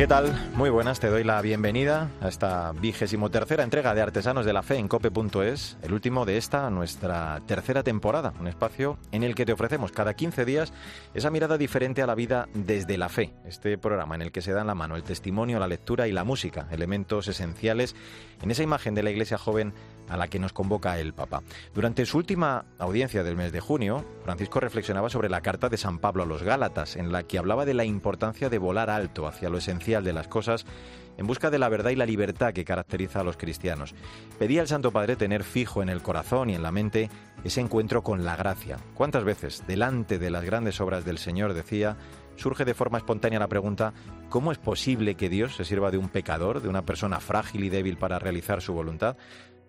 ¿Qué tal? Muy buenas, te doy la bienvenida a esta vigésimo tercera entrega de Artesanos de la Fe en cope.es, el último de esta, nuestra tercera temporada, un espacio en el que te ofrecemos cada 15 días esa mirada diferente a la vida desde la fe, este programa en el que se dan la mano el testimonio, la lectura y la música, elementos esenciales en esa imagen de la iglesia joven a la que nos convoca el Papa. Durante su última audiencia del mes de junio, Francisco reflexionaba sobre la carta de San Pablo a los Gálatas, en la que hablaba de la importancia de volar alto hacia lo esencial de las cosas en busca de la verdad y la libertad que caracteriza a los cristianos. Pedía al Santo Padre tener fijo en el corazón y en la mente ese encuentro con la gracia. ¿Cuántas veces, delante de las grandes obras del Señor, decía, surge de forma espontánea la pregunta, ¿cómo es posible que Dios se sirva de un pecador, de una persona frágil y débil para realizar su voluntad?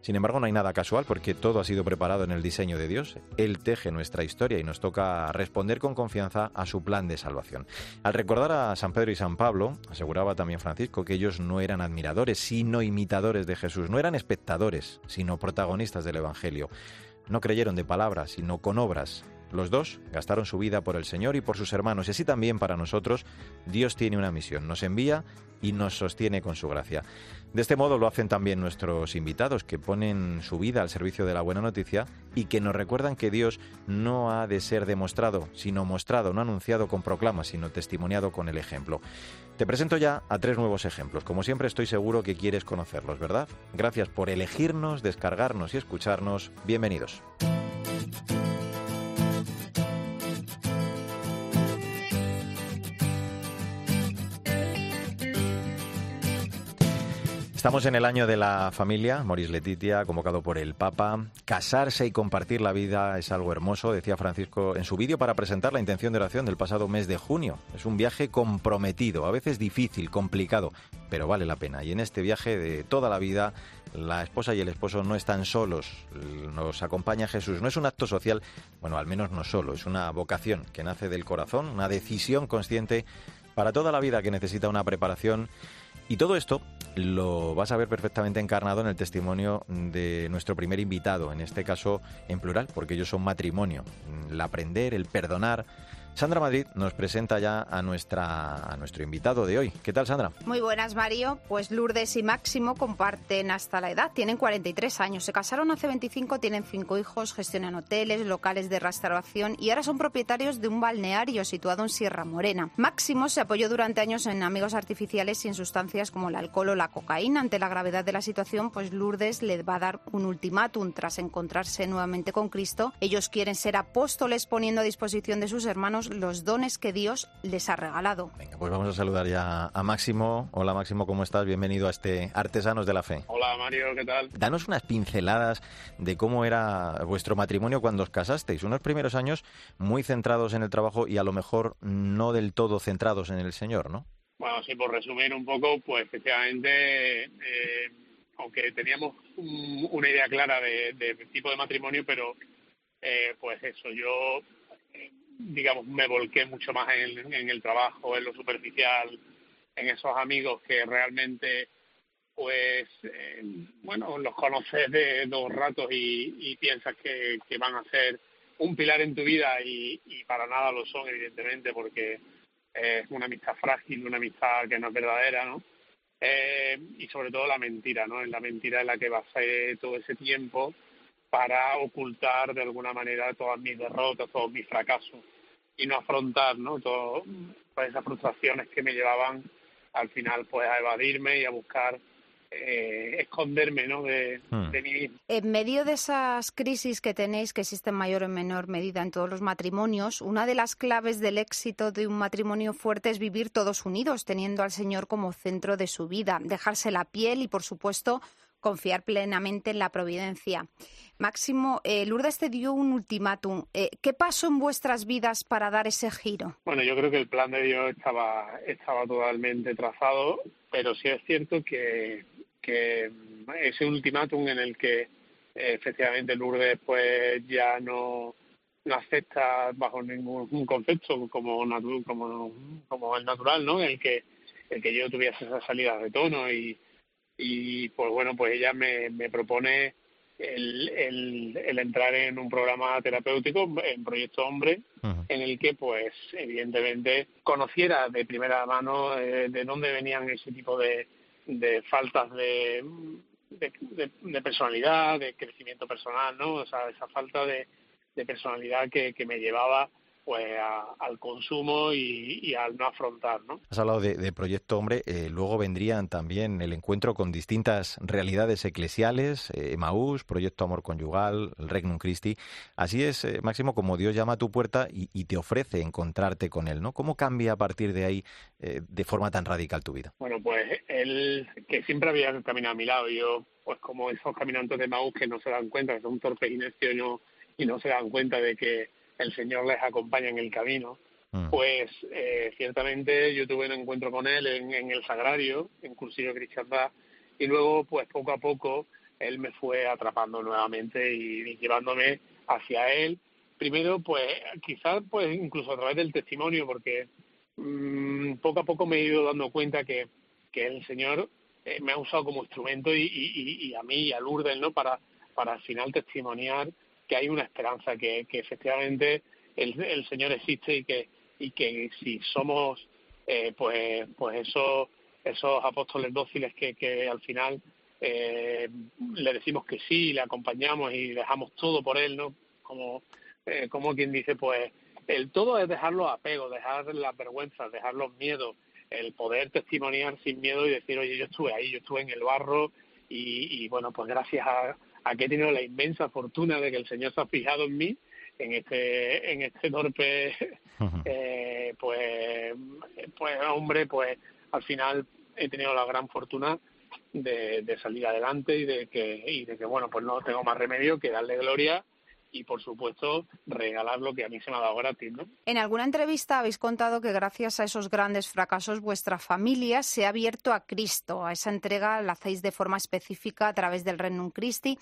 Sin embargo, no hay nada casual porque todo ha sido preparado en el diseño de Dios. Él teje nuestra historia y nos toca responder con confianza a su plan de salvación. Al recordar a San Pedro y San Pablo, aseguraba también Francisco que ellos no eran admiradores, sino imitadores de Jesús. No eran espectadores, sino protagonistas del Evangelio. No creyeron de palabras, sino con obras. Los dos gastaron su vida por el Señor y por sus hermanos, y así también para nosotros Dios tiene una misión, nos envía y nos sostiene con su gracia. De este modo lo hacen también nuestros invitados, que ponen su vida al servicio de la buena noticia y que nos recuerdan que Dios no ha de ser demostrado, sino mostrado, no anunciado con proclamas, sino testimoniado con el ejemplo. Te presento ya a tres nuevos ejemplos. Como siempre estoy seguro que quieres conocerlos, ¿verdad? Gracias por elegirnos, descargarnos y escucharnos. Bienvenidos. Estamos en el año de la familia, Moris Letitia, convocado por el Papa. Casarse y compartir la vida es algo hermoso, decía Francisco en su vídeo para presentar la intención de oración del pasado mes de junio. Es un viaje comprometido, a veces difícil, complicado, pero vale la pena. Y en este viaje de toda la vida, la esposa y el esposo no están solos, nos acompaña Jesús. No es un acto social, bueno, al menos no solo, es una vocación que nace del corazón, una decisión consciente para toda la vida que necesita una preparación y todo esto lo vas a ver perfectamente encarnado en el testimonio de nuestro primer invitado, en este caso en plural, porque ellos son matrimonio. El aprender, el perdonar, Sandra Madrid nos presenta ya a, nuestra, a nuestro invitado de hoy. ¿Qué tal, Sandra? Muy buenas, Mario. Pues Lourdes y Máximo comparten hasta la edad. Tienen 43 años. Se casaron hace 25, tienen cinco hijos, gestionan hoteles, locales de restauración y ahora son propietarios de un balneario situado en Sierra Morena. Máximo se apoyó durante años en amigos artificiales en sustancias como el alcohol o la cocaína. Ante la gravedad de la situación, pues Lourdes le va a dar un ultimátum tras encontrarse nuevamente con Cristo. Ellos quieren ser apóstoles poniendo a disposición de sus hermanos los dones que Dios les ha regalado. Venga, pues vamos a saludar ya a Máximo. Hola Máximo, ¿cómo estás? Bienvenido a este Artesanos de la Fe. Hola Mario, ¿qué tal? Danos unas pinceladas de cómo era vuestro matrimonio cuando os casasteis. Unos primeros años muy centrados en el trabajo y a lo mejor no del todo centrados en el Señor, ¿no? Bueno, sí, por resumir un poco, pues efectivamente, eh, aunque teníamos una idea clara de, tipo de matrimonio, pero eh, pues eso, yo digamos, me volqué mucho más en, el trabajo, en lo superficial, en esos amigos que realmente, pues, eh, bueno, los conoces de dos ratos y, piensas que, van a ser un pilar en tu vida y, para nada lo son, evidentemente, porque es una amistad frágil, una amistad que no es verdadera, ¿no? Eh, y sobre todo la mentira, ¿no? En la mentira en la que basé todo ese tiempo para ocultar de alguna manera todas mis derrotas, todos mis fracasos y no afrontar ¿no? todas esas frustraciones que me llevaban al final pues a evadirme y a buscar eh, esconderme ¿no? de, hmm. de, mí mismo. En medio de esas crisis que tenéis, que existen mayor o menor medida en todos los matrimonios, una de las claves del éxito de un matrimonio fuerte es vivir todos unidos, teniendo al Señor como centro de su vida, dejarse la piel y, por supuesto, confiar plenamente en la providencia. Máximo, eh, Lourdes te dio un ultimátum. Eh, ¿Qué pasó en vuestras vidas para dar ese giro? Bueno, yo creo que el plan de Dios estaba, estaba totalmente trazado, pero sí es cierto que, ese ultimátum en el que eh, efectivamente Lourdes pues ya no, no acepta bajo ningún concepto como, como, como el natural, ¿no? El que, el que yo tuviese esa salida de tono y y pues bueno, pues ella me, me propone el, el, entrar en un programa terapéutico, en Proyecto Hombre, en el que, pues, evidentemente, conociera de primera mano eh, de dónde venían ese tipo de, de faltas de, de, personalidad, de crecimiento personal, ¿no? O sea, esa falta de, de personalidad que, que me llevaba pues al consumo y, al no afrontar. ¿no? Has hablado de, Proyecto Hombre, eh, luego vendrían también el encuentro con distintas realidades eclesiales, eh, Maús, Proyecto Amor Conyugal, el Regnum Christi. Así es, eh, Máximo, como Dios llama a tu puerta y, te ofrece encontrarte con Él. ¿no? ¿Cómo cambia a partir de ahí eh, de forma tan radical tu vida? Bueno, pues Él, que siempre había caminado a mi lado, yo, pues como esos caminantes de Maús que no se dan cuenta, que son torpes y no, y no se dan cuenta de que el Señor les acompaña en el camino, mm. pues eh, ciertamente yo tuve un encuentro con él en, el Sagrario, en Cursillo Cristiandad, y luego pues poco a poco él me fue atrapando nuevamente y, llevándome hacia él. Primero, pues quizás pues incluso a través del testimonio, porque mm, poco a poco me he ido dando cuenta que, que el Señor eh, me ha usado como instrumento y, y, a mí y a Lourdes, ¿no? Para, para al final testimoniar que hay una esperanza, que, que efectivamente el, Señor existe y que, y que si somos eh, pues, pues esos, esos apóstoles dóciles que, que al final eh, le decimos que sí, le acompañamos y dejamos todo por Él, ¿no? Como, eh, como quien dice, pues el todo es dejar los apegos, dejar las vergüenzas, dejar los miedos, el poder testimoniar sin miedo y decir, oye, yo estuve ahí, yo estuve en el barro y, y bueno, pues gracias a, Aquí he tenido la inmensa fortuna de que el Señor se ha fijado en mí, en este, en este torpe, eh, pues, pues hombre, pues al final he tenido la gran fortuna de, de, salir adelante y de que y de que bueno pues no tengo más remedio que darle gloria y, por supuesto, regalar lo que a mí se me ha dado gratis. ¿no? En alguna entrevista habéis contado que gracias a esos grandes fracasos vuestra familia se ha abierto a Cristo. A esa entrega la hacéis de forma específica a través del Renum Christi.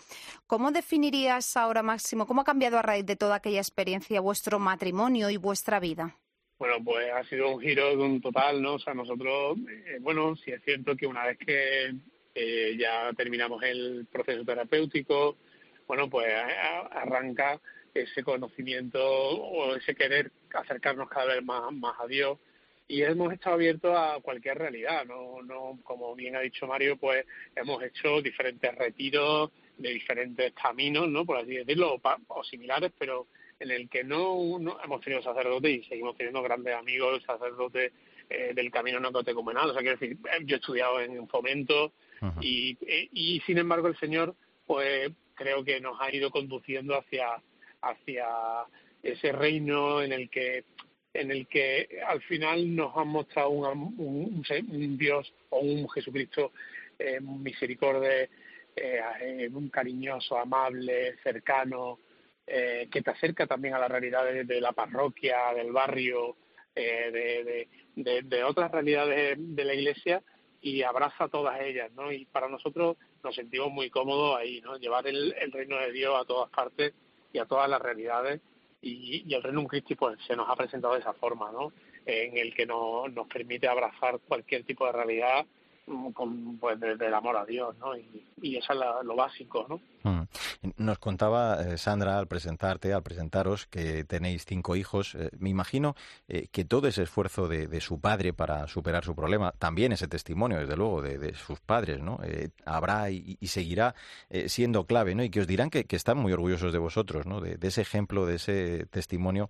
¿Cómo definirías ahora, Máximo, cómo ha cambiado a raíz de toda aquella experiencia vuestro matrimonio y vuestra vida? Bueno, pues ha sido un giro de un total, ¿no? O sea, nosotros, eh, bueno, sí es cierto que una vez que eh, ya terminamos el proceso terapéutico, bueno, pues arranca ese conocimiento o ese querer acercarnos cada vez más, más a Dios. Y hemos estado abiertos a cualquier realidad, no, no, como bien ha dicho Mario, pues hemos hecho diferentes retiros de diferentes caminos, ¿no? Por así decirlo, o, similares, pero en el que no, hemos tenido sacerdotes y seguimos teniendo grandes amigos, sacerdotes eh, del camino no comunal, o sea, quiero decir, yo he estudiado en fomento y, y sin embargo el Señor, pues creo que nos ha ido conduciendo hacia, hacia ese reino en el que en el que al final nos han mostrado un, un, Dios o un Jesucristo eh, misericordia, eh, un cariñoso, amable, cercano, eh, que te acerca también a la realidad de, la parroquia, del barrio, eh, de, de, otras realidades de la Iglesia y abraza todas ellas, ¿no? Y para nosotros nos sentimos muy cómodos ahí, ¿no? Llevar el, reino de Dios a todas partes y a todas las realidades y, y el reino Christi pues se nos ha presentado de esa forma, ¿no? En el que nos, nos permite abrazar cualquier tipo de realidad con, pues desde el amor a Dios, ¿no? Y, eso es lo básico, ¿no? Mm. Nos contaba eh, Sandra al presentarte, al presentaros, que tenéis cinco hijos. Eh, me imagino eh, que todo ese esfuerzo de, su padre para superar su problema, también ese testimonio, desde luego, de, sus padres, ¿no? habrá y, seguirá siendo clave, ¿no? Y que os dirán que, están muy orgullosos de vosotros, ¿no? De, ese ejemplo, de ese testimonio.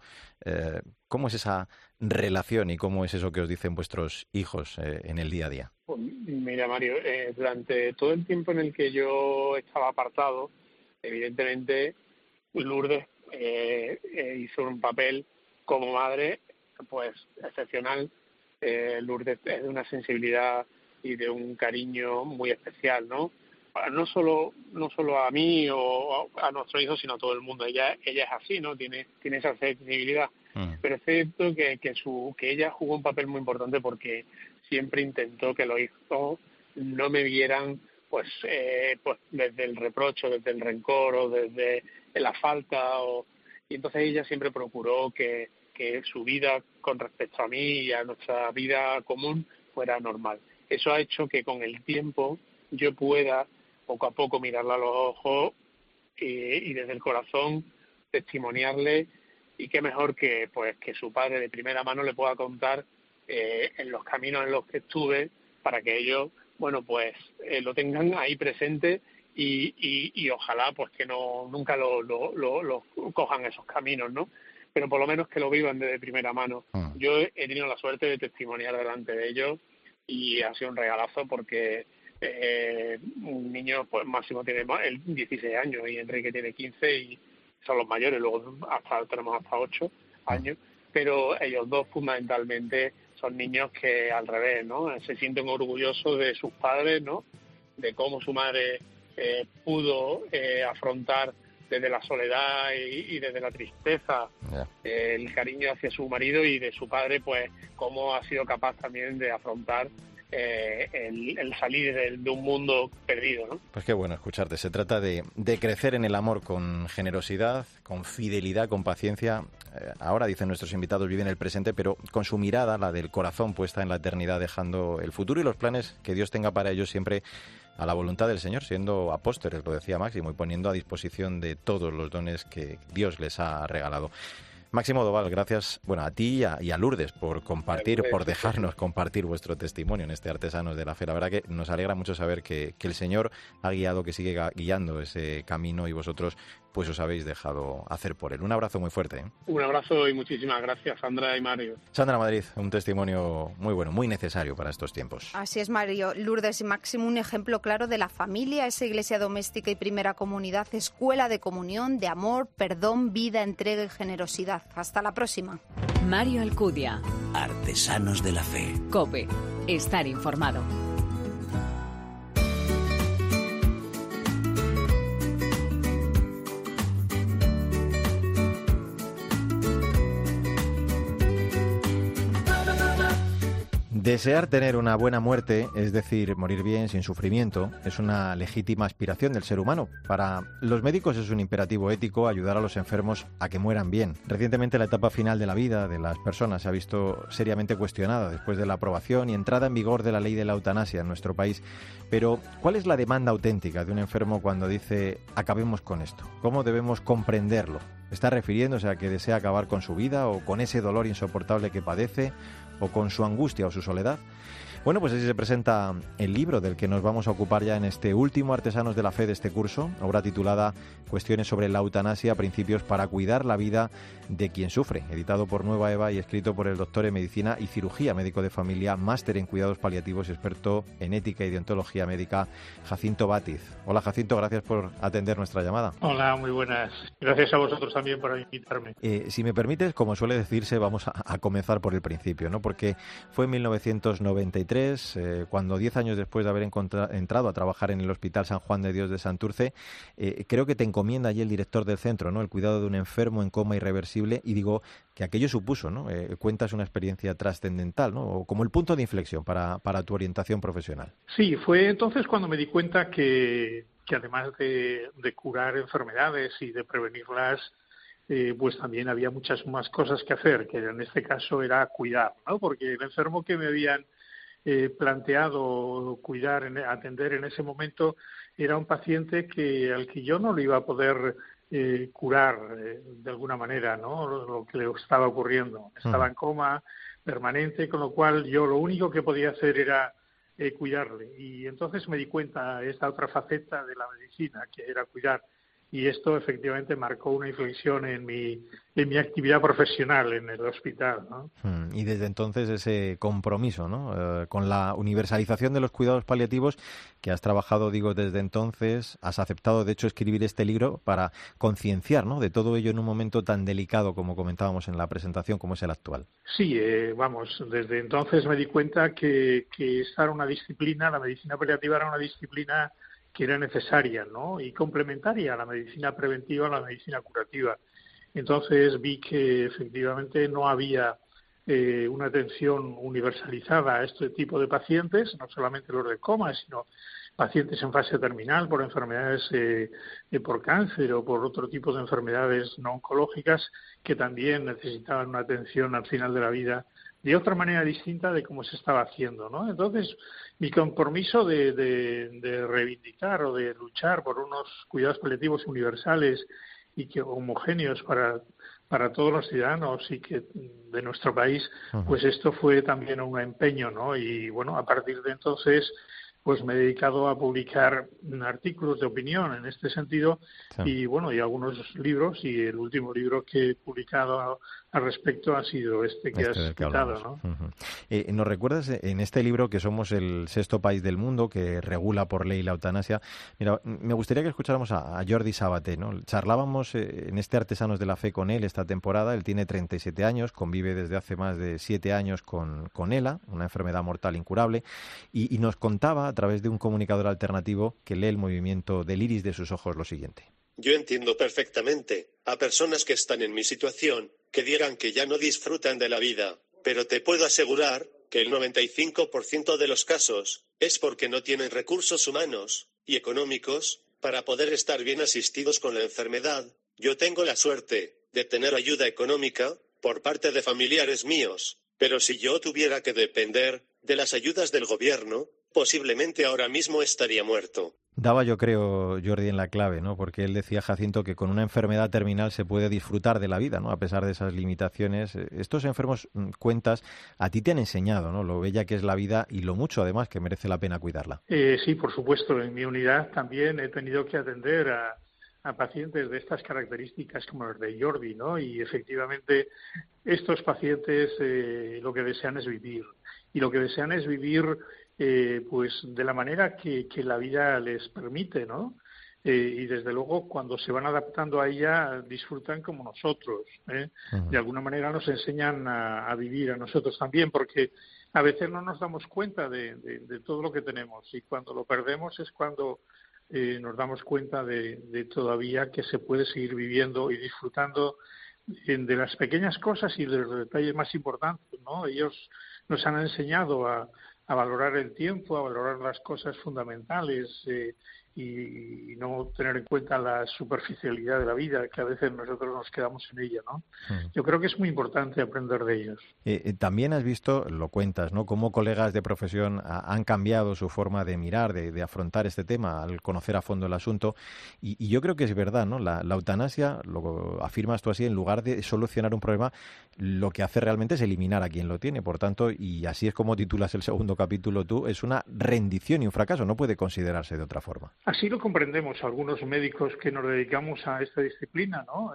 ¿Cómo es esa relación y cómo es eso que os dicen vuestros hijos en el día a día? Pues, mira, Mario, durante todo el tiempo en el que yo estaba apartado, evidentemente Lourdes eh, eh, hizo un papel como madre pues excepcional. Eh, Lourdes es de una sensibilidad y de un cariño muy especial, ¿no? No solo no solo a mí o a, nuestro hijo, sino a todo el mundo. Ella ella es así, ¿no? Tiene tiene esa sensibilidad. Mm. Pero es cierto que que su que ella jugó un papel muy importante porque siempre intentó que los hijos no me vieran pues, eh, pues desde el reprocho, desde el rencor o desde la falta. O... Y entonces ella siempre procuró que, que su vida con respecto a mí y a nuestra vida común fuera normal. Eso ha hecho que con el tiempo yo pueda poco a poco mirarla a los ojos y, desde el corazón testimoniarle y qué mejor que pues que su padre de primera mano le pueda contar eh, en los caminos en los que estuve para que ellos bueno pues eh, lo tengan ahí presente y, y, ojalá pues que no nunca lo, lo, lo, cojan esos caminos no pero por lo menos que lo vivan desde primera mano ah. yo he tenido la suerte de testimoniar delante de ellos y ha sido un regalazo porque eh, un niño pues máximo tiene el 16 años y Enrique tiene 15 y son los mayores, luego hasta tenemos hasta 8 años, pero ellos dos fundamentalmente son niños que al revés, ¿no? Se sienten orgullosos de sus padres, ¿no? De cómo su madre eh, pudo eh, afrontar desde la soledad y, desde la tristeza el cariño hacia su marido y de su padre, pues cómo ha sido capaz también de afrontar eh, el, salir de, un mundo perdido. ¿no? Pues qué bueno escucharte. Se trata de, crecer en el amor con generosidad, con fidelidad, con paciencia. Eh, ahora, dicen nuestros invitados, viven el presente, pero con su mirada, la del corazón puesta en la eternidad, dejando el futuro y los planes que Dios tenga para ellos siempre a la voluntad del Señor, siendo apóstoles, lo decía Máximo, y poniendo a disposición de todos los dones que Dios les ha regalado. Máximo Doval, gracias bueno, a ti y a, Lourdes por compartir, por dejarnos compartir vuestro testimonio en este Artesanos de la Fe. La verdad que nos alegra mucho saber que, que el Señor ha guiado, que sigue guiando ese camino y vosotros pues os habéis dejado hacer por él. Un abrazo muy fuerte. ¿eh? Un abrazo y muchísimas gracias, Sandra y Mario. Sandra Madrid, un testimonio muy bueno, muy necesario para estos tiempos. Así es, Mario. Lourdes y Máximo, un ejemplo claro de la familia, esa iglesia doméstica y primera comunidad, escuela de comunión, de amor, perdón, vida, entrega y generosidad. Hasta la próxima. Mario Alcudia. Artesanos de la Fe. Cope. Estar informado. Desear tener una buena muerte, es decir, morir bien, sin sufrimiento, es una legítima aspiración del ser humano. Para los médicos es un imperativo ético ayudar a los enfermos a que mueran bien. Recientemente la etapa final de la vida de las personas se ha visto seriamente cuestionada después de la aprobación y entrada en vigor de la ley de la eutanasia en nuestro país. Pero, ¿cuál es la demanda auténtica de un enfermo cuando dice acabemos con esto? ¿Cómo debemos comprenderlo? ¿Está refiriéndose a que desea acabar con su vida o con ese dolor insoportable que padece? O con su angustia o su soledad bueno, pues así se presenta el libro del que nos vamos a ocupar ya en este último Artesanos de la Fe de este curso, obra titulada Cuestiones sobre la eutanasia, principios para cuidar la vida de quien sufre, editado por Nueva Eva y escrito por el doctor en Medicina y Cirugía, médico de familia, máster en cuidados paliativos y experto en ética y deontología médica, Jacinto Batiz. Hola Jacinto, gracias por atender nuestra llamada. Hola, muy buenas. Gracias a vosotros también por invitarme. Eh, si me permites, como suele decirse, vamos a, a comenzar por el principio, ¿no? Porque fue en 1993 eh, cuando diez años después de haber entrado a trabajar en el Hospital San Juan de Dios de Santurce, eh, creo que te encomienda allí el director del centro, ¿no? El cuidado de un enfermo en coma irreversible y digo que aquello supuso, ¿no? Eh, cuentas una experiencia trascendental, ¿no? Como el punto de inflexión para, tu orientación profesional. Sí, fue entonces cuando me di cuenta que, además de, curar enfermedades y de prevenirlas, pues también había muchas más cosas que hacer, que en este caso era cuidar, ¿no? Porque el enfermo que me habían eh, planteado cuidar, atender en ese momento, era un paciente que al que yo no le iba a poder eh, curar eh, de alguna manera, ¿no? Lo, que le estaba ocurriendo. Estaba en coma permanente, con lo cual yo lo único que podía hacer era cuidarle. Y entonces me di cuenta de esta otra faceta de la medicina, que era cuidar y esto efectivamente marcó una inflexión en mi, en mi actividad profesional en el hospital. ¿no? Hmm, y desde entonces ese compromiso ¿no? Eh, con la universalización de los cuidados paliativos que has trabajado, digo, desde entonces, has aceptado de hecho escribir este libro para concienciar ¿no? de todo ello en un momento tan delicado como comentábamos en la presentación como es el actual. Sí, eh, vamos, desde entonces me di cuenta que, que esta era una disciplina, la medicina paliativa era una disciplina que era necesaria ¿no? y complementaria a la medicina preventiva, a la medicina curativa. Entonces vi que efectivamente no había eh, una atención universalizada a este tipo de pacientes, no solamente los de coma, sino pacientes en fase terminal por enfermedades eh, eh, por cáncer o por otro tipo de enfermedades no oncológicas que también necesitaban una atención al final de la vida de otra manera distinta de cómo se estaba haciendo, ¿no? Entonces, mi compromiso de, de, reivindicar o de luchar por unos cuidados colectivos universales y que homogéneos para para todos los ciudadanos y que de nuestro país, pues esto fue también un empeño, ¿no? Y bueno, a partir de entonces pues me he dedicado a publicar artículos de opinión en este sentido y bueno y algunos libros y el último libro que he publicado al respecto ha sido este que este has citado. ¿no? Eh, ¿Nos recuerdas en este libro que somos el sexto país del mundo que regula por ley la eutanasia? Mira, me gustaría que escucháramos a, Jordi Sabaté. ¿no? Charlábamos eh, en este Artesanos de la Fe con él esta temporada. Él tiene 37 años, convive desde hace más de 7 años con, con ELA, una enfermedad mortal incurable, y, y nos contaba a través de un comunicador alternativo que lee el movimiento del iris de sus ojos lo siguiente. Yo entiendo perfectamente a personas que están en mi situación, que digan que ya no disfrutan de la vida, pero te puedo asegurar que el 95% de los casos es porque no tienen recursos humanos y económicos para poder estar bien asistidos con la enfermedad. Yo tengo la suerte de tener ayuda económica por parte de familiares míos, pero si yo tuviera que depender de las ayudas del gobierno, posiblemente ahora mismo estaría muerto. Daba yo creo Jordi en la clave, ¿no? Porque él decía Jacinto que con una enfermedad terminal se puede disfrutar de la vida, ¿no? A pesar de esas limitaciones. Estos enfermos mm, cuentas a ti te han enseñado, ¿no? Lo bella que es la vida y lo mucho además que merece la pena cuidarla. Eh, sí, por supuesto. En mi unidad también he tenido que atender a, pacientes de estas características como los de Jordi, ¿no? Y efectivamente estos pacientes eh, lo que desean es vivir y lo que desean es vivir eh, pues de la manera que, la vida les permite, ¿no? Eh, y desde luego cuando se van adaptando a ella disfrutan como nosotros. ¿eh? De alguna manera nos enseñan a, vivir a nosotros también porque a veces no nos damos cuenta de, todo lo que tenemos y cuando lo perdemos es cuando nos damos cuenta de, todavía que se puede seguir viviendo y disfrutando de las pequeñas cosas y de los detalles más importantes. ¿no? Ellos nos han enseñado a, a valorar el tiempo, a valorar las cosas fundamentales eh, y, no tener en cuenta la superficialidad de la vida, que a veces nosotros nos quedamos en ella, ¿no? Mm. Yo creo que es muy importante aprender de ellos. Eh, eh, también has visto, lo cuentas, ¿no? Cómo colegas de profesión han cambiado su forma de mirar, de, afrontar este tema, al conocer a fondo el asunto. Y, yo creo que es verdad, ¿no? La, eutanasia, lo afirmas tú así, en lugar de solucionar un problema, lo que hace realmente es eliminar a quien lo tiene. Por tanto, y así es como titulas el segundo capítulo tú, es una rendición y un fracaso, no puede considerarse de otra forma. Así lo comprendemos algunos médicos que nos dedicamos a esta disciplina, ¿no?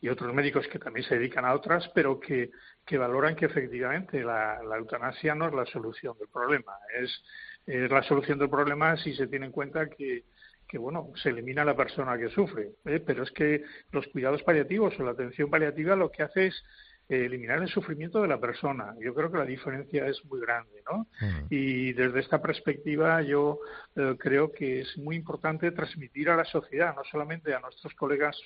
y otros médicos que también se dedican a otras, pero que, que valoran que efectivamente la, eutanasia no es la solución del problema. Es, la solución del problema si se tiene en cuenta que, que bueno, se elimina a la persona que sufre. ¿eh? Pero es que los cuidados paliativos o la atención paliativa lo que hace es eliminar el sufrimiento de la persona. Yo creo que la diferencia es muy grande, ¿no? Mm. Y desde esta perspectiva yo eh, creo que es muy importante transmitir a la sociedad, no solamente a nuestros colegas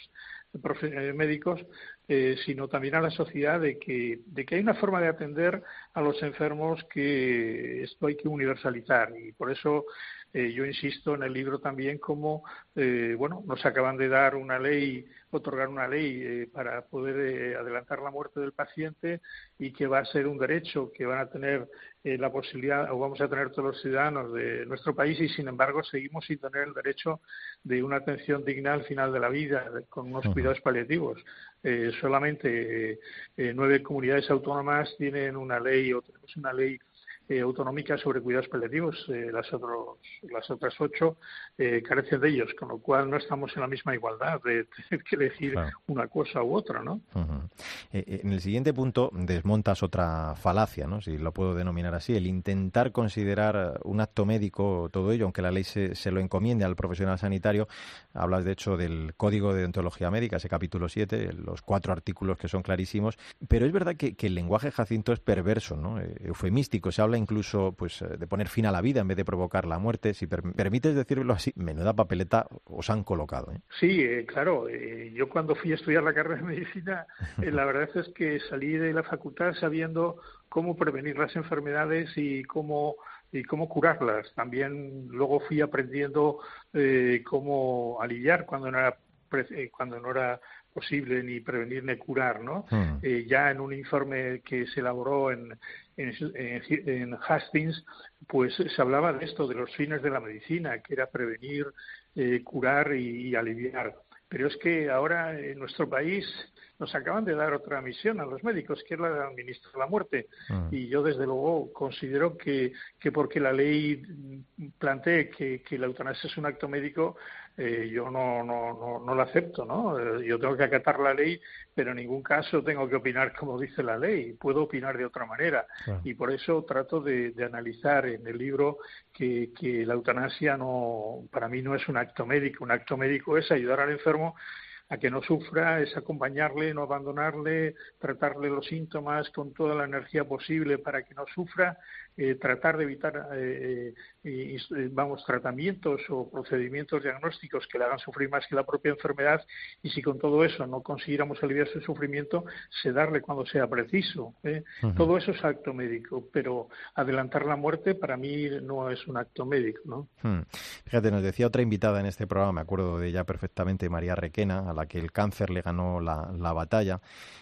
eh, médicos, eh, sino también a la sociedad de que, de que hay una forma de atender a los enfermos que esto hay que universalizar. Y por eso yo insisto en el libro también como, bueno, nos acaban de dar una ley otorgar una ley eh, para poder eh, adelantar la muerte del paciente y que va a ser un derecho que van a tener eh, la posibilidad o vamos a tener todos los ciudadanos de nuestro país y sin embargo seguimos sin tener el derecho de una atención digna al final de la vida con unos cuidados paliativos. solamente nueve comunidades autónomas tienen una ley o tenemos una ley eh, autonómicas sobre cuidados paliativos. Eh, las, otros, las otras ocho eh, carecen de ellos, con lo cual no estamos en la misma igualdad de tener que elegir una cosa u otra, ¿no? en el siguiente punto desmontas otra falacia, ¿no? Si lo puedo denominar así, el intentar considerar un acto médico todo ello, aunque la ley se, se lo encomiende al profesional sanitario. Hablas, de hecho, del Código de Deontología Médica, ese capítulo 7, los cuatro artículos que son clarísimos. Pero es verdad que, que el lenguaje Jacinto es perverso, ¿no? eufemístico. Se habla incluso pues, eh, de poner fin a la vida en vez de provocar la muerte. Si permites decirlo así, menuda papeleta os han colocado. ¿eh? Sí, eh, claro. yo cuando fui a estudiar la carrera de medicina, la verdad es que salí de la facultad sabiendo cómo prevenir las enfermedades y cómo y cómo curarlas. También luego fui aprendiendo cómo aliviar cuando no era cuando no era posible ni prevenir ni curar, ¿no? Hmm. Eh, ya en un informe que se elaboró en, en, en, Hastings, pues se hablaba de esto, de los fines de la medicina, que era prevenir, eh, curar y, y aliviar. Pero es que ahora en nuestro país nos acaban de dar otra misión a los médicos, que es la de administrar la muerte. Mm. Y yo, desde luego, considero que, que porque la ley plantee que, que la eutanasia es un acto médico, eh, yo no, no, no, no lo acepto, ¿no? Eh, yo tengo que acatar la ley, pero en ningún caso tengo que opinar como dice la ley. Puedo opinar de otra manera. Y por eso trato de, de analizar en el libro que, que la eutanasia no, para mí no es un acto médico. Un acto médico es ayudar al enfermo a que no sufra, es acompañarle, no abandonarle, tratarle los síntomas con toda la energía posible para que no sufra, eh, tratar de evitar, eh, eh, vamos, tratamientos o procedimientos diagnósticos que le hagan sufrir más que la propia enfermedad y si con todo eso no consiguiéramos aliviar su sufrimiento, sedarle cuando sea preciso. Todo eso es acto médico, pero adelantar la muerte para mí no es un acto médico. ¿no? Hmm. Fíjate, nos decía otra invitada en este programa, me acuerdo de ella perfectamente, María Requena, a la que el cáncer le ganó la, la batalla.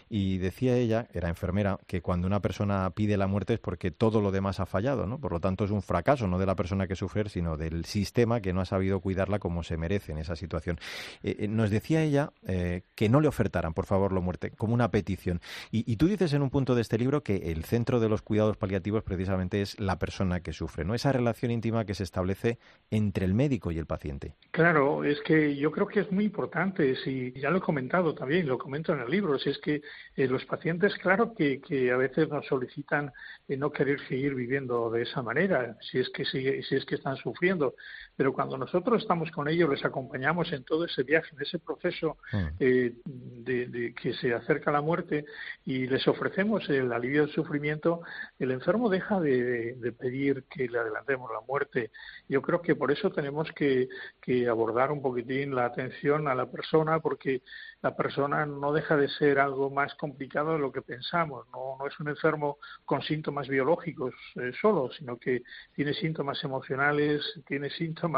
Y decía ella, era enfermera, que cuando una persona pide la muerte es porque todo lo demás ha fallado, ¿no? Por lo tanto es un fracaso, no de la persona que sufre, sino del sistema que no ha sabido cuidarla como se merece en esa situación. Eh, eh, nos decía ella eh, que no le ofertaran, por favor, la muerte, como una petición. Y, tú dices en un punto de este libro que el centro de los cuidados paliativos precisamente es la persona que sufre, ¿no? Esa relación íntima que se establece entre el médico y el paciente. Claro, es que yo creo que es muy importante, si ya lo he comentado también, lo comento en el libro, si es que los pacientes, claro que, a veces nos solicitan no querer seguir viviendo de esa manera, si es que si, si es que están sufriendo, pero cuando nosotros estamos con ellos, les acompañamos en todo ese viaje, en ese proceso mm. eh, de, de, que se acerca a la muerte y les ofrecemos el alivio del sufrimiento, el enfermo deja de, de pedir que le adelantemos la muerte. Yo creo que por eso tenemos que, que abordar un poquitín la atención a la persona, porque la persona no deja de ser algo más complicado de lo que pensamos. No, no es un enfermo con síntomas biológicos eh, solo, sino que tiene síntomas emocionales, tiene síntomas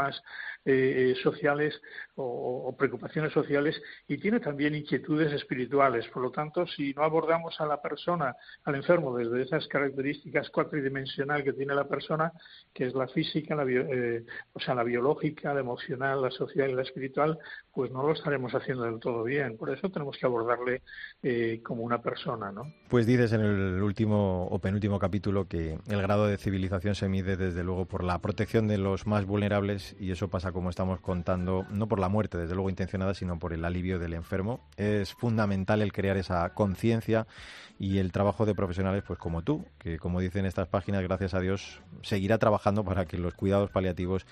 eh, sociales o, preocupaciones sociales y tiene también inquietudes espirituales. Por lo tanto, si no abordamos a la persona, al enfermo, desde esas características cuatridimensional que tiene la persona, que es la física, la eh, o sea, la biológica, la emocional, la social y la espiritual, pues no lo estaremos haciendo del todo bien. Por eso tenemos que abordarle eh, como una persona, ¿no? Pues dices en el último o penúltimo capítulo que el grado de civilización se mide desde luego por la protección de los más vulnerables y eso pasa como estamos contando, no por la muerte, desde luego intencionada, sino por el alivio del enfermo. Es fundamental el crear esa conciencia y el trabajo de profesionales pues como tú, que como dicen estas páginas, gracias a Dios, seguirá trabajando para que los cuidados paliativos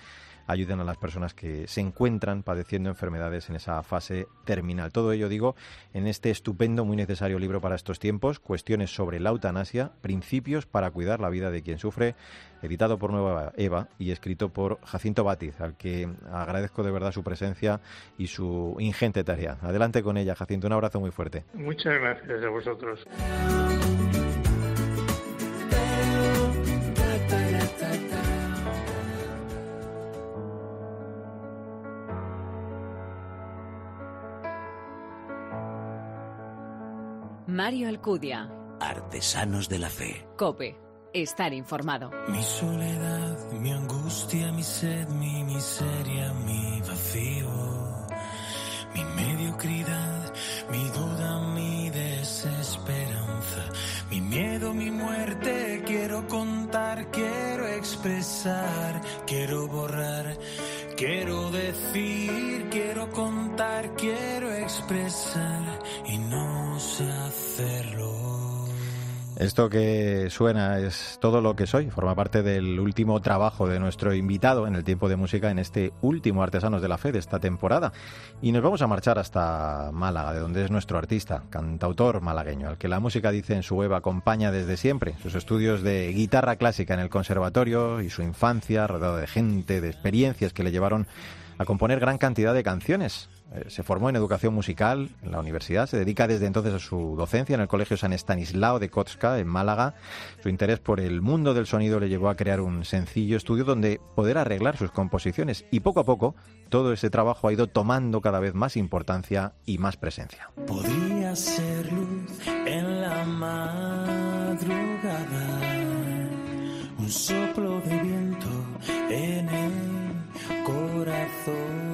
ayuden a las personas que se encuentran padeciendo enfermedades en esa fase terminal. Todo ello, digo, en este estupendo, muy necesario libro para estos tiempos, Cuestiones sobre la eutanasia, Principios para cuidar la vida de quien sufre, editado por Nueva Eva y escrito por Jacinto Batiz, al que agradezco de verdad su presencia y su ingente tarea. Adelante con ella, Jacinto, un abrazo muy fuerte. Muchas gracias a vosotros. Mario Alcudia. Artesanos de la Fe. Cope. Estar informado. Mi soledad, mi angustia, mi sed, mi miseria, mi vacío, mi mediocridad, mi duda, mi desesperanza, mi miedo, mi muerte. Quiero contar, quiero expresar, quiero borrar, quiero decir, quiero contar, quiero expresar y no. Esto que suena es todo lo que soy, forma parte del último trabajo de nuestro invitado en el tiempo de música en este último Artesanos de la Fe de esta temporada. Y nos vamos a marchar hasta Málaga, de donde es nuestro artista, cantautor malagueño, al que la música dice en su web acompaña desde siempre, sus estudios de guitarra clásica en el conservatorio y su infancia rodeado de gente, de experiencias que le llevaron a componer gran cantidad de canciones se formó en educación musical en la universidad, se dedica desde entonces a su docencia en el Colegio San Estanislao de Kotska, en Málaga. Su interés por el mundo del sonido le llevó a crear un sencillo estudio donde poder arreglar sus composiciones y poco a poco todo ese trabajo ha ido tomando cada vez más importancia y más presencia. Podría ser luz en la madrugada, un soplo de viento en el corazón.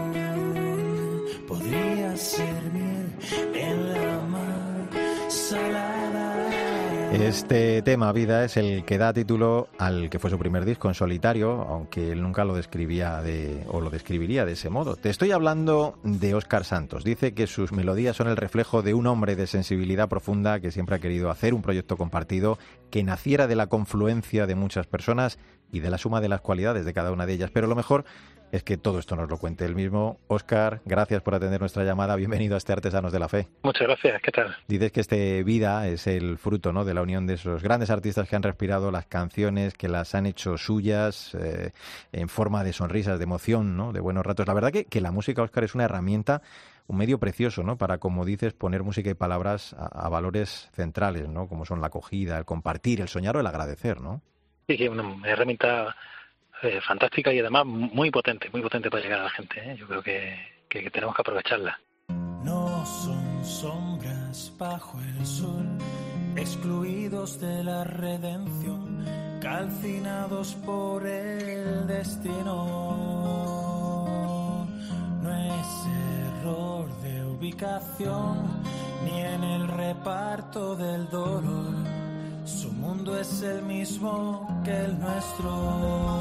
Este tema, Vida, es el que da título al que fue su primer disco en solitario, aunque él nunca lo describía de, o lo describiría de ese modo. Te estoy hablando de Óscar Santos. Dice que sus melodías son el reflejo de un hombre de sensibilidad profunda que siempre ha querido hacer un proyecto compartido que naciera de la confluencia de muchas personas y de la suma de las cualidades de cada una de ellas. Pero lo mejor es que todo esto nos lo cuente él mismo. Óscar, gracias por atender nuestra llamada. Bienvenido a este Artesanos de la Fe. Muchas gracias, ¿qué tal? Dices que este Vida es el fruto ¿no? de la unión de esos grandes artistas que han respirado las canciones, que las han hecho suyas eh, en forma de sonrisas, de emoción, ¿no? de buenos ratos. La verdad que, que la música, Óscar, es una herramienta, un medio precioso ¿no? para, como dices, poner música y palabras a, a valores centrales, ¿no? como son la acogida, el compartir, el soñar o el agradecer. ¿no? Sí, una herramienta eh, fantástica y además muy potente, muy potente para llegar a la gente. ¿eh? Yo creo que, que, que tenemos que aprovecharla. No son sombras bajo el sol, excluidos de la redención, calcinados por el destino. No es error de ubicación, ni en el reparto del dolor. Su mundo es el mismo que el nuestro.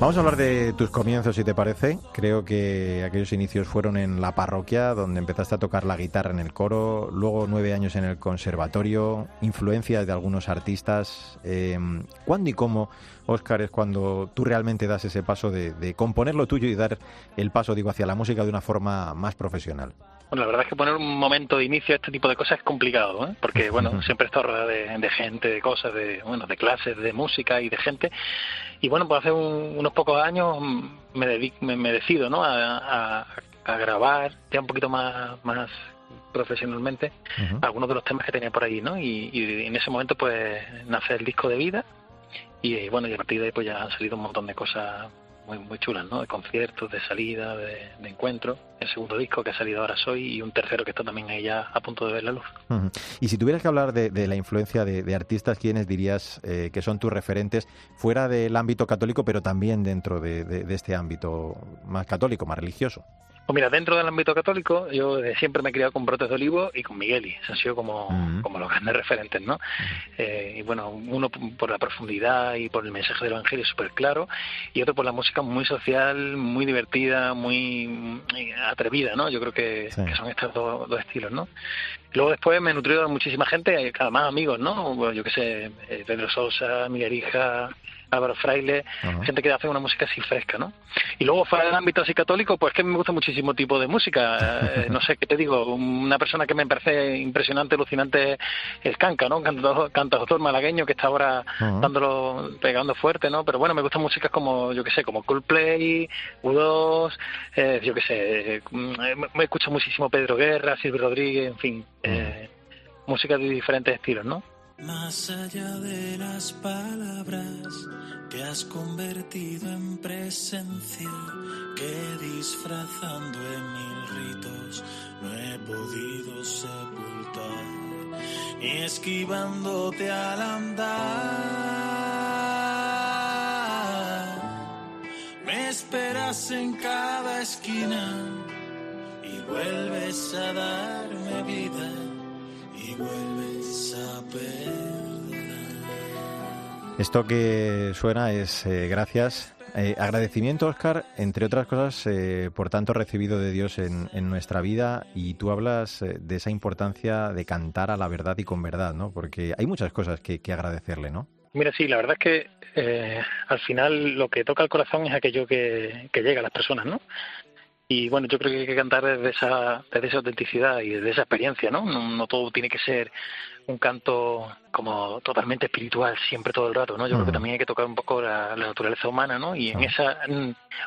Vamos a hablar de tus comienzos, si te parece. Creo que aquellos inicios fueron en la parroquia, donde empezaste a tocar la guitarra en el coro, luego nueve años en el conservatorio, influencias de algunos artistas. Eh, ¿Cuándo y cómo, Óscar, es cuando tú realmente das ese paso de, de componer lo tuyo y dar el paso, digo, hacia la música de una forma más profesional? Bueno, la verdad es que poner un momento de inicio a este tipo de cosas es complicado, ¿eh? porque bueno, siempre estado rodeado de, de, gente, de cosas, de bueno, de clases, de música y de gente. Y bueno, pues hace un, unos pocos años me, dedico, me, me decido, ¿no? A, a, a, grabar ya un poquito más, más profesionalmente uh -huh. algunos de los temas que tenía por ahí, ¿no? Y, y en ese momento pues nace el disco de vida y bueno, y a partir de ahí pues ya han salido un montón de cosas muy, muy chulas, ¿no? De conciertos, de salida, de, de encuentros. El segundo disco que ha salido ahora Soy y un tercero que está también ahí ya a punto de ver la luz. Y si tuvieras que hablar de, la influencia de, artistas, ¿quiénes dirías eh, que son tus referentes fuera del ámbito católico, pero también dentro de, de este ámbito más católico, más religioso? Pues mira, dentro del ámbito católico, yo siempre me he criado con Brotes de Olivo y con Migueli. Han sido como, uh -huh. como los grandes referentes, ¿no? Eh, y bueno, uno por la profundidad y por el mensaje del Evangelio súper claro, y otro por la música muy social, muy divertida, muy, atrevida, ¿no? Yo creo que, sí. que son estos dos, dos, estilos, ¿no? Luego después me he nutrido de muchísima gente, además amigos, ¿no? Yo qué sé, eh, Pedro Sosa, Miguel Hija, Álvaro Fraile, uh -huh. gente que hace una música así fresca, ¿no? Y luego fuera del ámbito así católico, pues que me gusta muchísimo tipo de música. Eh, no sé qué te digo, una persona que me parece impresionante, alucinante, es Canca, ¿no? Cantautor, cantautor malagueño que está ahora uh -huh. dándolo, pegando fuerte, ¿no? Pero bueno, me gustan músicas como, yo qué sé, como Coldplay, U2, eh, yo qué sé, me escucho muchísimo Pedro Guerra, Silvio Rodríguez, en fin, uh -huh. música de diferentes estilos, ¿no? Más allá de las palabras que has convertido en presencia, que disfrazando en mil ritos no he podido sepultar, ni esquivándote al andar. Me esperas en cada esquina y vuelves a darme vida Esto que suena es eh, gracias. Eh, agradecimiento, Oscar, entre otras cosas, eh, por tanto recibido de Dios en, en, nuestra vida y tú hablas de esa importancia de cantar a la verdad y con verdad, ¿no? Porque hay muchas cosas que, que agradecerle, ¿no? Mira, sí, la verdad es que al final lo que toca el corazón es aquello que, que llega a las personas, ¿no? Y bueno, yo creo que hay que cantar desde esa, desde esa autenticidad y desde esa experiencia, ¿no? ¿no? No, todo tiene que ser un canto como totalmente espiritual siempre todo el rato, ¿no? Yo uh -huh. creo que también hay que tocar un poco la, la naturaleza humana, ¿no? Y en uh -huh. esa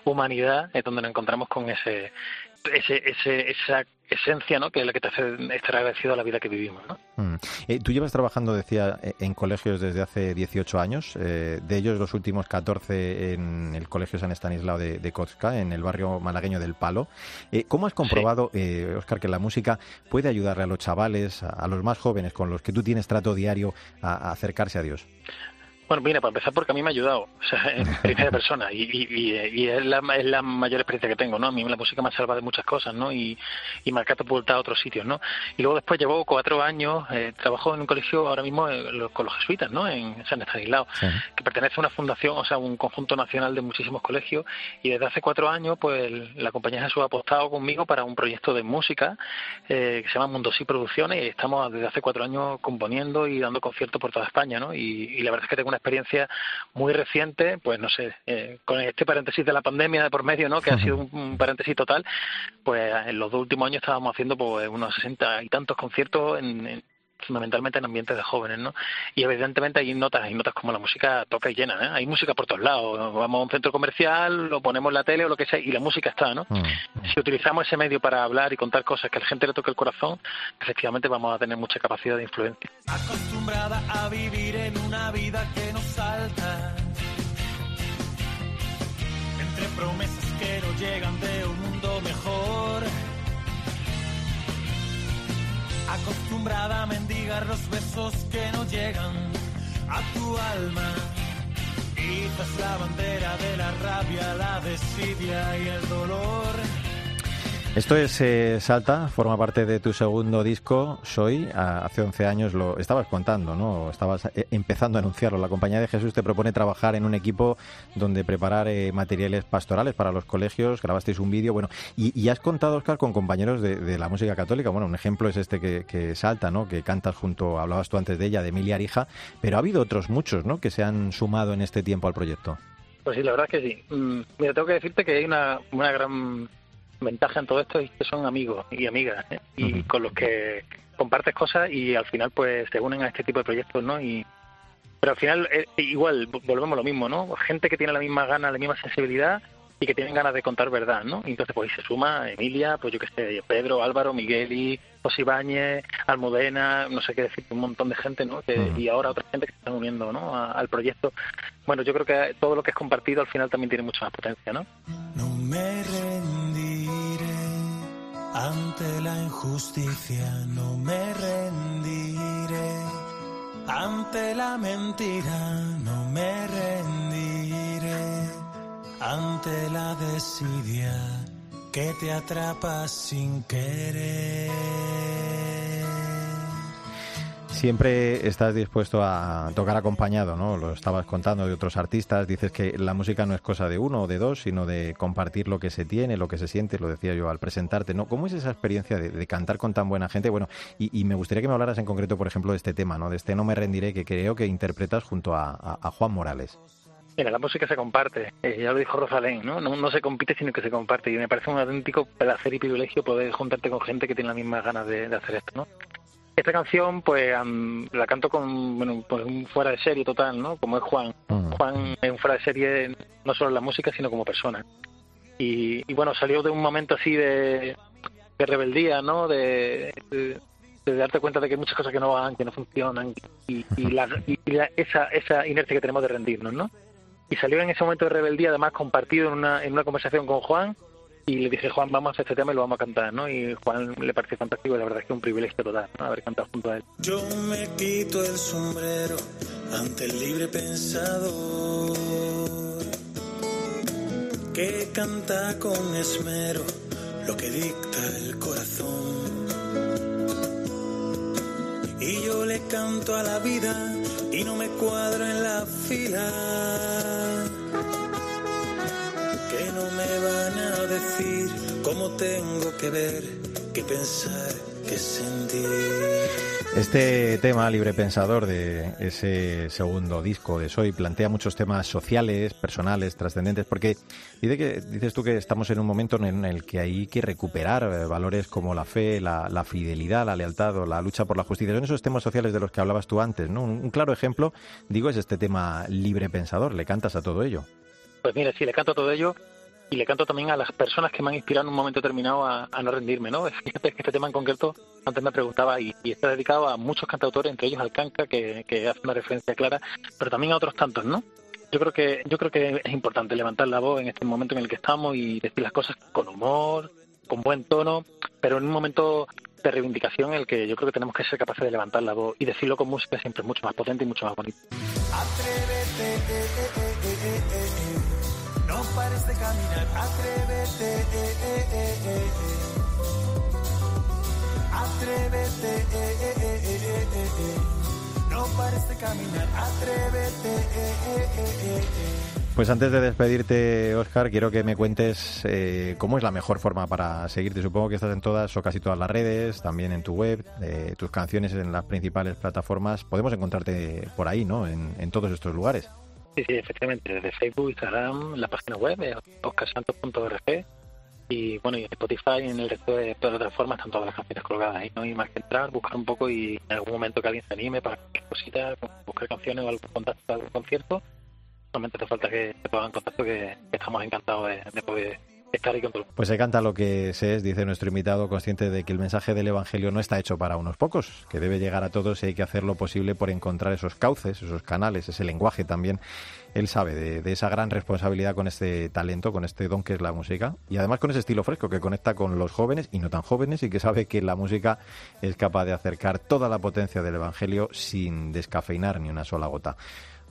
humanidad es donde nos encontramos con ese ese, ese, esa esencia, ¿no? Que es la que te hace estar agradecido a la vida que vivimos, ¿no? Mm. Eh, tú llevas trabajando, decía, e, en colegios desde hace 18 años, eh, de ellos los últimos 14 en el Colegio San Estanislao de, de en el barrio malagueño del Palo. Eh, ¿Cómo has comprobado, Oscar, que la música puede ayudarle a los chavales, a, los más jóvenes con los que tú tienes trato diario, a acercarse a Dios? Bueno, mira, para empezar, porque a mí me ha ayudado, o sea, en primera persona, y, y, es, la, es, la, mayor experiencia que tengo, ¿no? A mí la música me ha salvado de muchas cosas, ¿no? Y, y me ha catapultado a otros sitios, ¿no? Y luego después llevo cuatro años, eh, trabajo en un colegio ahora mismo con los jesuitas, ¿no? En San Estanislao, que pertenece a una fundación, o sea, un conjunto nacional de muchísimos colegios, y desde hace cuatro años, pues la compañía Jesús ha apostado conmigo para un proyecto de música eh, que se llama Mundo Sí Producciones, y estamos desde hace cuatro años componiendo y dando conciertos por toda España, ¿no? Y, y la verdad es que tengo una experiencia muy reciente, pues no sé, eh, con este paréntesis de la pandemia de por medio, ¿no? Que ha sido un, paréntesis total, pues en los dos últimos años estábamos haciendo pues unos sesenta y tantos conciertos en fundamentalmente en ambientes de jóvenes, ¿no? Y evidentemente hay notas, hay notas como la música toca y llena, ¿eh? Hay música por todos lados. Vamos a un centro comercial, lo ponemos en la tele o lo que sea y la música está, ¿no? Mm. Si utilizamos ese medio para hablar y contar cosas que a la gente le toque el corazón, efectivamente vamos a tener mucha capacidad de influencia. Acostumbrada a vivir en una vida que nos salta entre promesas que no llegan de un mundo mejor acostumbrada a mendigar los besos que no llegan a tu alma. Quizás la bandera de la rabia, la desidia y el dolor. Esto es eh, Salta, forma parte de tu segundo disco, Soy. hace 11 años lo estabas contando, ¿no? Estabas eh, empezando a anunciarlo. La Compañía de Jesús te propone trabajar en un equipo donde preparar eh, materiales pastorales para los colegios. Grabasteis un vídeo, bueno. Y, has contado, Oscar, con compañeros de, la música católica. Bueno, un ejemplo es este que, Salta, ¿no? Que cantas junto, hablabas tú antes de ella, de Emilia Arija. Pero ha habido otros muchos, ¿no? Que se han sumado en este tiempo al proyecto. Pues sí, la verdad es que sí. Mm, mira, tengo que decirte que hay una, una gran ventaja en todo esto es que son amigos y amigas ¿eh? y con los que compartes cosas y al final pues se unen a este tipo de proyectos, ¿no? Y pero al final eh, igual volvemos a lo mismo, ¿no? Gente que tiene la misma gana, la misma sensibilidad y que tienen ganas de contar verdad, ¿no? Y entonces pues se suma Emilia, pues yo que sé, Pedro, Álvaro, Migueli, José Ibáñez, Almudena, no sé qué decir, un montón de gente, ¿no? Y ahora otra gente que se están uniendo, ¿no? al proyecto. Bueno, yo creo que todo lo que es compartido al final también tiene mucha más potencia, ¿no? No me ante la injusticia no me rendiré, ante la mentira no me rendiré, ante la desidia que te atrapa sin querer. Siempre estás dispuesto a tocar acompañado, ¿no? Lo estabas contando de otros artistas. Dices que la música no es cosa de uno o de dos, sino de compartir lo que se tiene, lo que se siente. Lo decía yo al presentarte, ¿no? ¿Cómo es esa experiencia de, cantar con tan buena gente? Bueno, y, me gustaría que me hablaras en concreto, por ejemplo, de este tema, ¿no? De este No me rendiré que creo que interpretas junto a, Juan Morales. Mira, la música se comparte, eh, ya lo dijo Rosalén, ¿no? ¿no? se compite, sino que se comparte. Y me parece un auténtico placer y privilegio poder juntarte con gente que tiene las mismas ganas de, de hacer esto, ¿no? Esta canción, pues la canto con bueno, pues un fuera de serie total, ¿no? Como es Juan. Juan es un fuera de serie no solo en la música, sino como persona. Y, bueno, salió de un momento así de, de rebeldía, ¿no? De, de, darte cuenta de que hay muchas cosas que no van, que no funcionan y, y, la, y esa, esa inercia que tenemos de rendirnos, ¿no? Y salió en ese momento de rebeldía, además compartido en una, en una conversación con Juan, y le dije, Juan, vamos a hacer este tema y lo vamos a cantar, ¿no? Y Juan le pareció fantástico y la verdad es que un privilegio total, ¿no? Haber cantado junto a él. Yo me quito el sombrero ante el libre pensador que canta con esmero lo que dicta el corazón. Y yo le canto a la vida y no me cuadro en la fila no me van a decir cómo tengo que ver, qué pensar, qué sentir. Este tema, Libre Pensador, de ese segundo disco de Soy, plantea muchos temas sociales, personales, trascendentes, porque dice que, dices tú que estamos en un momento en el que hay que recuperar eh, valores como la fe, la, fidelidad, la lealtad o la lucha por la justicia. Son esos temas sociales de los que hablabas tú antes, ¿no? Un, un claro ejemplo, digo, es este tema Libre Pensador. ¿Le cantas a todo ello? Pues mira, sí, le canto a todo ello y le canto también a las personas que me han inspirado en un momento determinado a, no rendirme, ¿no? Fíjate que este tema en concreto, antes me preguntaba, y, está dedicado a muchos cantautores, entre ellos al Canca, que, hace una referencia clara, pero también a otros tantos, ¿no? Yo creo que yo creo que es importante levantar la voz en este momento en el que estamos y decir las cosas con humor, con buen tono, pero en un momento de reivindicación en el que yo creo que tenemos que ser capaces de levantar la voz y decirlo con música siempre mucho más potente y mucho más bonito. Atrévete, eh, eh, eh, pares de caminar, no pares de caminar, atrévete. Pues antes de despedirte, Oscar, quiero que me cuentes eh, cómo es la mejor forma para seguirte. Supongo que estás en todas o casi todas las redes, también en tu web, eh, tus canciones en las principales plataformas. Podemos encontrarte por ahí, ¿no? En, todos estos lugares. Sí, sí, efectivamente. Desde Facebook, Instagram, la página web, oscarsantos.org y bueno, y Spotify en el resto de plataformas están todas las canciones colgadas ahí, no hay más que entrar, buscar un poco y en algún momento que alguien se anime para cositas, buscar canciones o algún contacto, algún concierto, solamente te falta que te pongan en contacto que, estamos encantados de, poder Pues se canta lo que se es, dice nuestro invitado, consciente de que el mensaje del Evangelio no está hecho para unos pocos, que debe llegar a todos y hay que hacer lo posible por encontrar esos cauces, esos canales, ese lenguaje también. Él sabe de, esa gran responsabilidad con este talento, con este don que es la música, y además con ese estilo fresco que conecta con los jóvenes y no tan jóvenes, y que sabe que la música es capaz de acercar toda la potencia del Evangelio sin descafeinar ni una sola gota.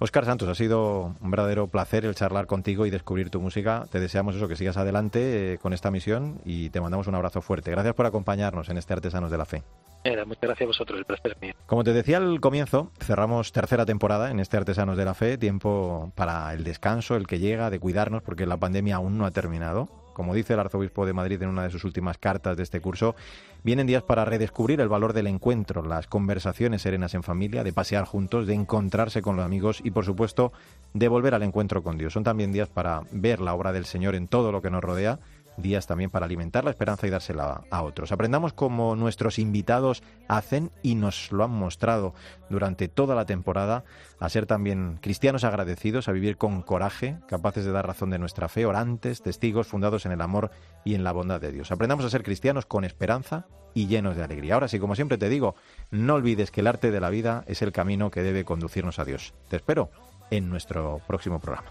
Oscar Santos, ha sido un verdadero placer el charlar contigo y descubrir tu música. Te deseamos eso, que sigas adelante eh, con esta misión y te mandamos un abrazo fuerte. Gracias por acompañarnos en este Artesanos de la Fe. muchas gracias a vosotros, el placer es mío. Como te decía al comienzo, cerramos tercera temporada en este Artesanos de la Fe, tiempo para el descanso, el que llega, de cuidarnos, porque la pandemia aún no ha terminado como dice el arzobispo de Madrid en una de sus últimas cartas de este curso, vienen días para redescubrir el valor del encuentro, las conversaciones serenas en familia, de pasear juntos, de encontrarse con los amigos y, por supuesto, de volver al encuentro con Dios. Son también días para ver la obra del Señor en todo lo que nos rodea días también para alimentar la esperanza y dársela a otros. Aprendamos como nuestros invitados hacen y nos lo han mostrado durante toda la temporada a ser también cristianos agradecidos, a vivir con coraje, capaces de dar razón de nuestra fe, orantes, testigos fundados en el amor y en la bondad de Dios. Aprendamos a ser cristianos con esperanza y llenos de alegría. Ahora sí, como siempre te digo, no olvides que el arte de la vida es el camino que debe conducirnos a Dios. Te espero en nuestro próximo programa.